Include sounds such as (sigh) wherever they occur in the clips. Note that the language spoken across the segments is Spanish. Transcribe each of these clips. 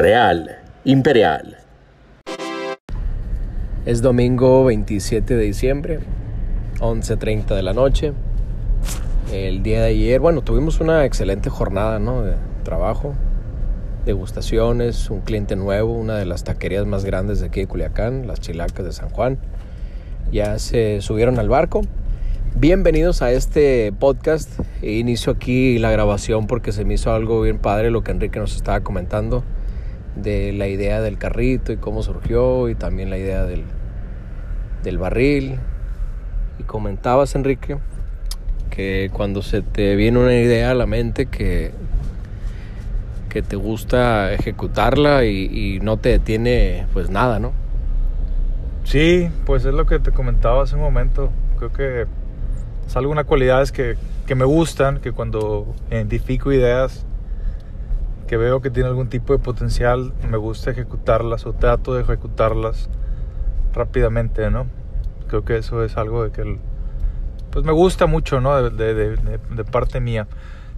Real, imperial. Es domingo 27 de diciembre, 11.30 de la noche. El día de ayer, bueno, tuvimos una excelente jornada ¿no? de trabajo, degustaciones, un cliente nuevo, una de las taquerías más grandes de aquí de Culiacán, las Chilacas de San Juan. Ya se subieron al barco. Bienvenidos a este podcast. Inicio aquí la grabación porque se me hizo algo bien padre lo que Enrique nos estaba comentando de la idea del carrito y cómo surgió y también la idea del, del barril. Y comentabas, Enrique, que cuando se te viene una idea a la mente que, que te gusta ejecutarla y, no te detiene pues nada, ¿no? Sí, pues es lo que te comentaba hace un momento. Creo que es algunas cualidades que, que me gustan, que cuando identifico ideas que veo que tiene algún tipo de potencial, me gusta ejecutarlas o trato de ejecutarlas rápidamente, ¿no? Creo que eso es algo de que pues me gusta mucho, ¿no? De, de, parte mía.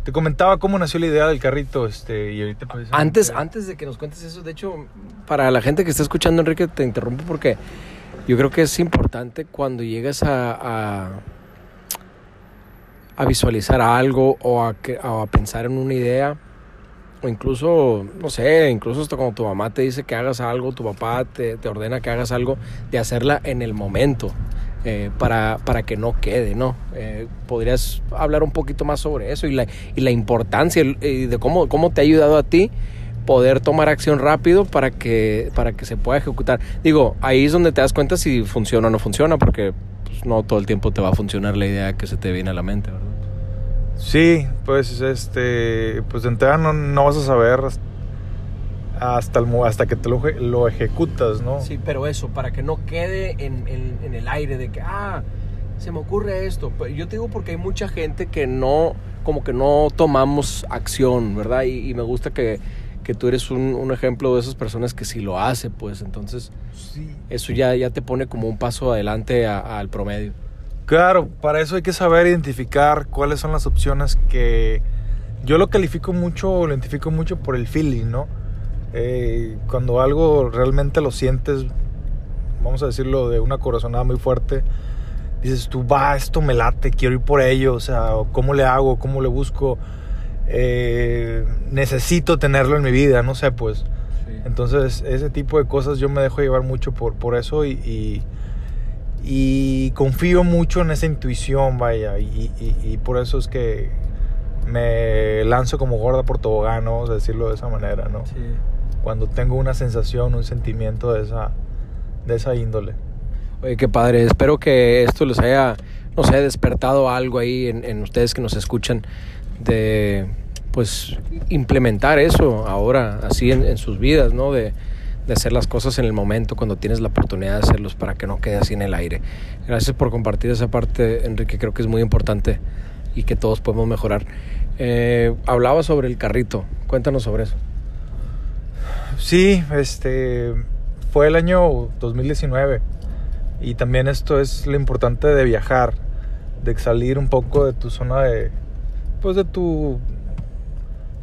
Te comentaba cómo nació la idea del carrito, este, y ahorita pues, Antes, antes de que nos cuentes eso, de hecho, para la gente que está escuchando, Enrique, te interrumpo porque yo creo que es importante cuando llegas a, a, visualizar algo o a, a pensar en una idea o incluso, no sé, incluso hasta cuando tu mamá te dice que hagas algo, tu papá te, te ordena que hagas algo, de hacerla en el momento, eh, para, para, que no quede, ¿no? Eh, ¿Podrías hablar un poquito más sobre eso y la, y la importancia y de cómo, cómo te ha ayudado a ti poder tomar acción rápido para que, para que se pueda ejecutar? Digo, ahí es donde te das cuenta si funciona o no funciona, porque pues, no todo el tiempo te va a funcionar la idea que se te viene a la mente, ¿verdad? Sí, pues este, pues de entrada no, no vas a saber hasta, el, hasta que te lo, lo, ejecutas, ¿no? Sí, pero eso, para que no quede en, en, en, el aire de que, ah, se me ocurre esto. Yo te digo porque hay mucha gente que no, como que no tomamos acción, ¿verdad? Y, y me gusta que, que tú eres un, un, ejemplo de esas personas que sí lo hace, pues entonces sí. eso ya, ya te pone como un paso adelante al promedio. Claro, para eso hay que saber identificar cuáles son las opciones que yo lo califico mucho, lo identifico mucho por el feeling, ¿no? Eh, cuando algo realmente lo sientes, vamos a decirlo, de una corazonada muy fuerte, dices tú, va, esto me late, quiero ir por ello, o sea, ¿cómo le hago? ¿Cómo le busco? Eh, necesito tenerlo en mi vida, no sé, pues. Sí. Entonces, ese tipo de cosas yo me dejo llevar mucho por, por eso y, y y confío mucho en esa intuición, vaya, y, y, y, por eso es que me lanzo como gorda por tobogán, vamos a decirlo de esa manera, ¿no? Sí. Cuando tengo una sensación, un sentimiento de esa, de esa índole. Oye, qué padre, espero que esto les haya, no sé, despertado algo ahí en, en ustedes que nos escuchan de, pues, implementar eso ahora, así en, en sus vidas, ¿no? De, de hacer las cosas en el momento cuando tienes la oportunidad de hacerlos para que no quede así en el aire. Gracias por compartir esa parte, Enrique, creo que es muy importante y que todos podemos mejorar. Eh, hablaba sobre el carrito, cuéntanos sobre eso. Sí, este fue el año 2019 y también esto es lo importante de viajar, de salir un poco de tu zona de pues de tu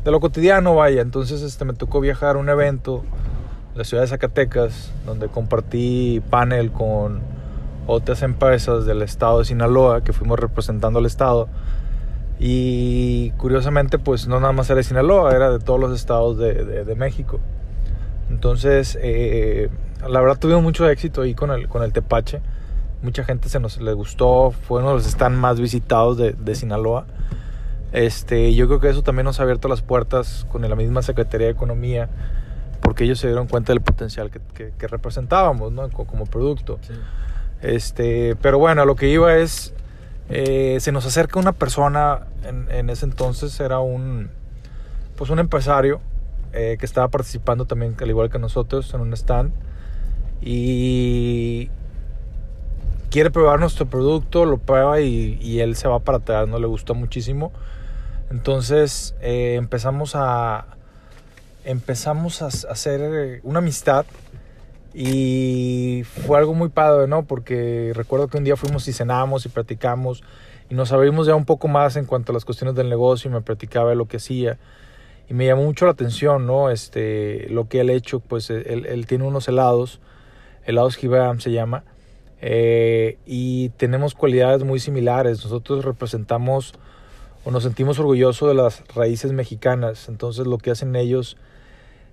de lo cotidiano, vaya. Entonces este me tocó viajar a un evento la ciudad de Zacatecas, donde compartí panel con otras empresas del estado de Sinaloa, que fuimos representando al estado. Y curiosamente, pues no nada más era de Sinaloa, era de todos los estados de, de, de México. Entonces, eh, la verdad tuvimos mucho éxito ahí con el, con el Tepache. Mucha gente se nos le gustó, fue uno de los stands más visitados de, de Sinaloa. Este, yo creo que eso también nos ha abierto las puertas con la misma Secretaría de Economía porque ellos se dieron cuenta del potencial que, que, que representábamos ¿no? como producto. Sí. Este, pero bueno, lo que iba es, eh, se nos acerca una persona, en, en, ese entonces era un, pues un empresario eh, que estaba participando también, al igual que nosotros, en un stand, y quiere probar nuestro producto, lo prueba y, y él se va para atrás, no le gustó muchísimo. Entonces eh, empezamos a, empezamos a hacer una amistad y fue algo muy padre, ¿no? Porque recuerdo que un día fuimos y cenamos y platicamos y nos abrimos ya un poco más en cuanto a las cuestiones del negocio y me platicaba de lo que hacía. y me llamó mucho la atención, ¿no? Este, lo que él ha hecho, pues él, él tiene unos helados, helados Gibam se llama, eh, y tenemos cualidades muy similares. Nosotros representamos o nos sentimos orgullosos de las raíces mexicanas, entonces lo que hacen ellos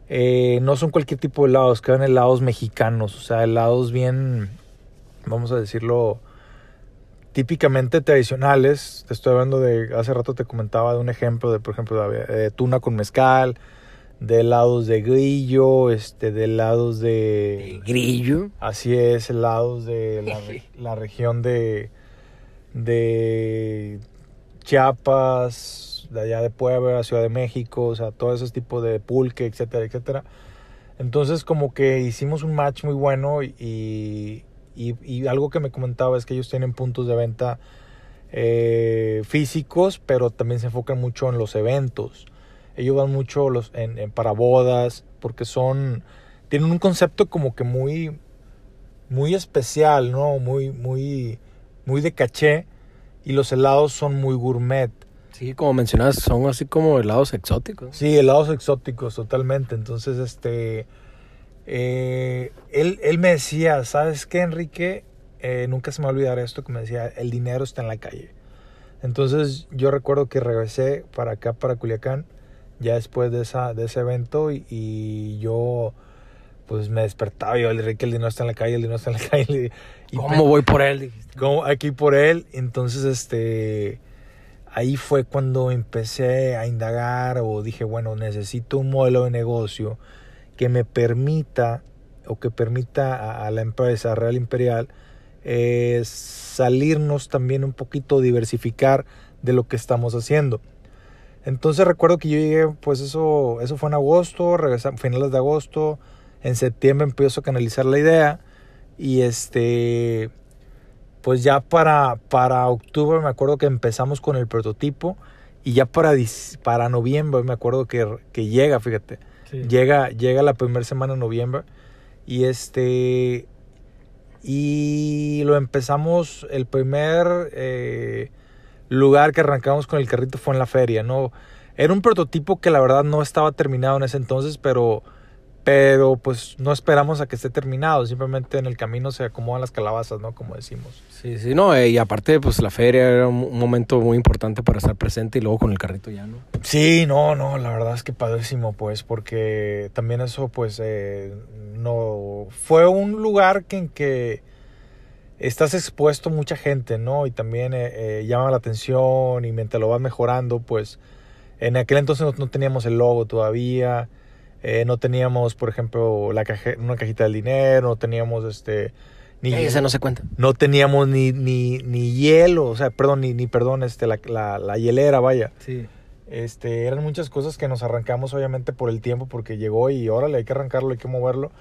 eh, no son cualquier tipo de helados, quedan helados mexicanos, o sea, helados bien, vamos a decirlo, típicamente tradicionales. Te estoy hablando de, hace rato te comentaba de un ejemplo de, por ejemplo, de, tuna con mezcal, de helados de grillo, este, de helados de... grillo? Así es, helados de la, (laughs) la región de, de Chiapas, de allá de Puebla, Ciudad de México, o sea, todo ese tipo de pulque, etcétera, etcétera. Entonces como que hicimos un match muy bueno y, y, algo que me comentaba es que ellos tienen puntos de venta eh, físicos, pero también se enfocan mucho en los eventos. Ellos van mucho los, en, para bodas, porque son, tienen un concepto como que muy, muy especial, ¿no? Muy, muy, muy de caché. Y los helados son muy gourmet. Sí, como mencionas, son así como helados exóticos. Sí, helados exóticos, totalmente. Entonces, este eh, él, él, me decía, ¿sabes qué, Enrique? Eh, nunca se me va a olvidar esto que me decía, el dinero está en la calle. Entonces yo recuerdo que regresé para acá, para Culiacán, ya después de, esa, de ese evento y, yo pues me despertaba yo, Enrique, el dinero está en la calle, el dinero está en la calle. (laughs) Y, ¿Cómo voy por él? ¿Cómo aquí por él? Entonces, este, ahí fue cuando empecé a indagar o dije, bueno, necesito un modelo de negocio que me permita o que permita a, la empresa Real Imperial eh, salirnos también un poquito, diversificar de lo que estamos haciendo. Entonces recuerdo que yo llegué, pues eso, eso fue en agosto, regresamos finales de agosto, en septiembre empiezo a canalizar la idea y este, pues ya para, para octubre me acuerdo que empezamos con el prototipo y ya para, para noviembre me acuerdo que, que llega, fíjate, Llega, llega la primera semana de noviembre y este y lo empezamos el primer eh, lugar que arrancamos con el carrito fue en la feria no era un prototipo que la verdad no estaba terminado en ese entonces pero pero pues no esperamos a que esté terminado, simplemente en el camino se acomodan las calabazas, ¿no? Como decimos. Sí, sí, no, eh, y aparte pues la feria era un momento muy importante para estar presente y luego con el carrito ya, ¿no? Sí, no, no, la verdad es que padrísimo, pues, porque también eso pues eh, no fue un lugar que, en que estás expuesto a mucha gente, ¿no? Y también eh, llama la atención y mientras lo vas mejorando, pues en aquel entonces no teníamos el logo todavía eh, no teníamos, por ejemplo, la una cajita del dinero, no teníamos este... Ni, ese no se cuenta. No teníamos ni, ni, ni hielo, o sea, perdón, ni, ni perdón, este, la, la, la hielera, vaya. Sí. Este, eran muchas cosas que nos arrancamos obviamente por el tiempo, porque llegó y órale, hay que arrancarlo, hay que moverlo.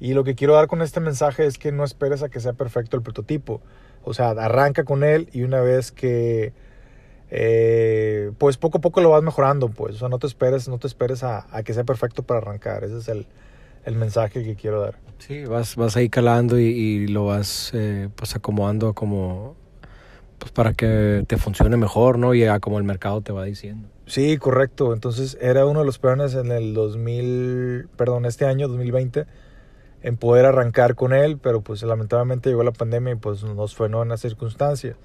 Y lo que quiero dar con este mensaje es que no esperes a que sea perfecto el prototipo. O sea, arranca con él y una vez que eh, pues poco a poco lo vas mejorando, pues, o sea, no te esperes, no te esperes a, que sea perfecto para arrancar, ese es el, mensaje que quiero dar. Sí, vas, vas ahí calando y, lo vas eh, pues acomodando como pues para que te funcione mejor, ¿no? Y a como el mercado te va diciendo. Sí, correcto. Entonces era uno de los planes en el 2000, perdón, este año 2020 en poder arrancar con él, pero pues lamentablemente llegó la pandemia y pues nos fue no en las circunstancias.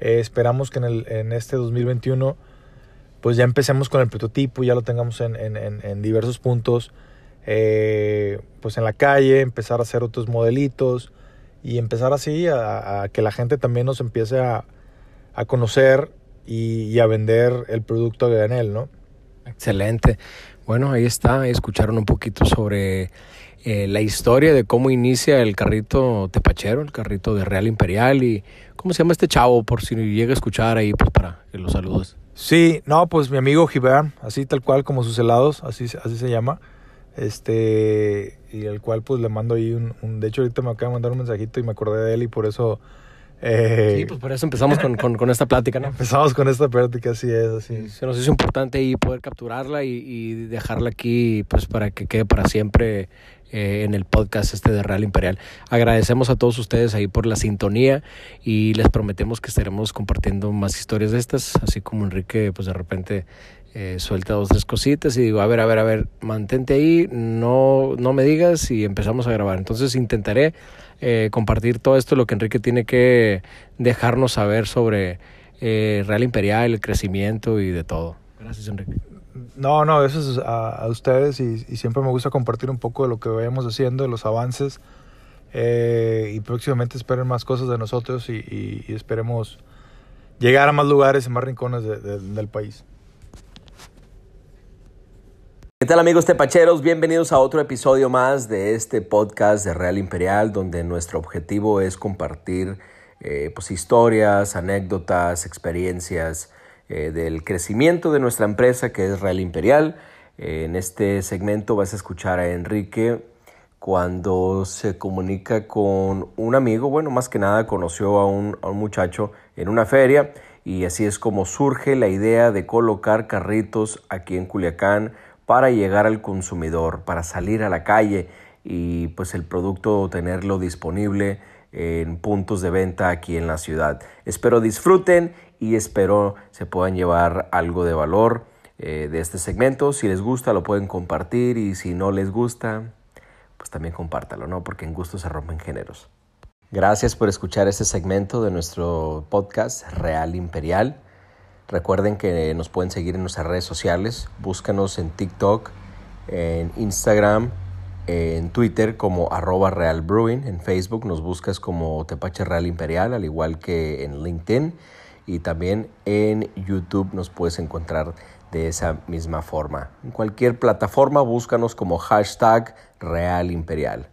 Eh, esperamos que en, el, en este 2021 pues ya empecemos con el prototipo, ya lo tengamos en, en, en diversos puntos, eh, pues en la calle, empezar a hacer otros modelitos y empezar así a, que la gente también nos empiece a, a conocer y, a vender el producto de él, ¿no? Excelente. Bueno, ahí está, escucharon un poquito sobre eh, la historia de cómo inicia el carrito tepachero, el carrito de Real Imperial y cómo se llama este chavo, por si llega a escuchar ahí, pues para que lo saludes. Sí, no, pues mi amigo Gibran, así tal cual como sus helados, así, así se llama. Este, y el cual pues le mando ahí un, un, de hecho ahorita me acaba de mandar un mensajito y me acordé de él y por eso eh, sí, pues por eso empezamos con, con, esta plática, ¿no? Empezamos con esta plática, así es, así. Se nos hizo importante ahí poder capturarla y, y dejarla aquí, pues para que quede para siempre eh, en el podcast este de Real Imperial. Agradecemos a todos ustedes ahí por la sintonía y les prometemos que estaremos compartiendo más historias de estas, así como Enrique, pues de repente eh, suelta dos, tres cositas y digo, a ver, a ver, a ver, mantente ahí, no, no me digas y empezamos a grabar. Entonces intentaré eh, compartir todo esto, lo que Enrique tiene que dejarnos saber sobre eh, Real Imperial, el crecimiento y de todo. Gracias, Enrique. No, no, eso es a, ustedes y, siempre me gusta compartir un poco de lo que vayamos haciendo, de los avances. y próximamente esperen más cosas de nosotros y, esperemos llegar a más lugares y más rincones del país. ¿Qué tal amigos tepacheros? Bienvenidos a otro episodio más de este podcast de Real Imperial, donde nuestro objetivo es compartir eh, pues, historias, anécdotas, experiencias eh, del crecimiento de nuestra empresa que es Real Imperial. Eh, en este segmento vas a escuchar a Enrique cuando se comunica con un amigo, bueno, más que nada conoció a un, a un muchacho en una feria y así es como surge la idea de colocar carritos aquí en Culiacán para llegar al consumidor, para salir a la calle y pues el producto tenerlo disponible en puntos de venta aquí en la ciudad. Espero disfruten y espero se puedan llevar algo de valor eh, de este segmento. Si les gusta lo pueden compartir y si no les gusta pues también compártalo, ¿no? Porque en gusto se rompen géneros. Gracias por escuchar este segmento de nuestro podcast Real Imperial. Recuerden que nos pueden seguir en nuestras redes sociales. Búscanos en TikTok, en Instagram, en Twitter como arroba Real Brewing. En Facebook nos buscas como Tepache Real Imperial, al igual que en LinkedIn. Y también en YouTube nos puedes encontrar de esa misma forma. En cualquier plataforma búscanos como hashtag Real Imperial.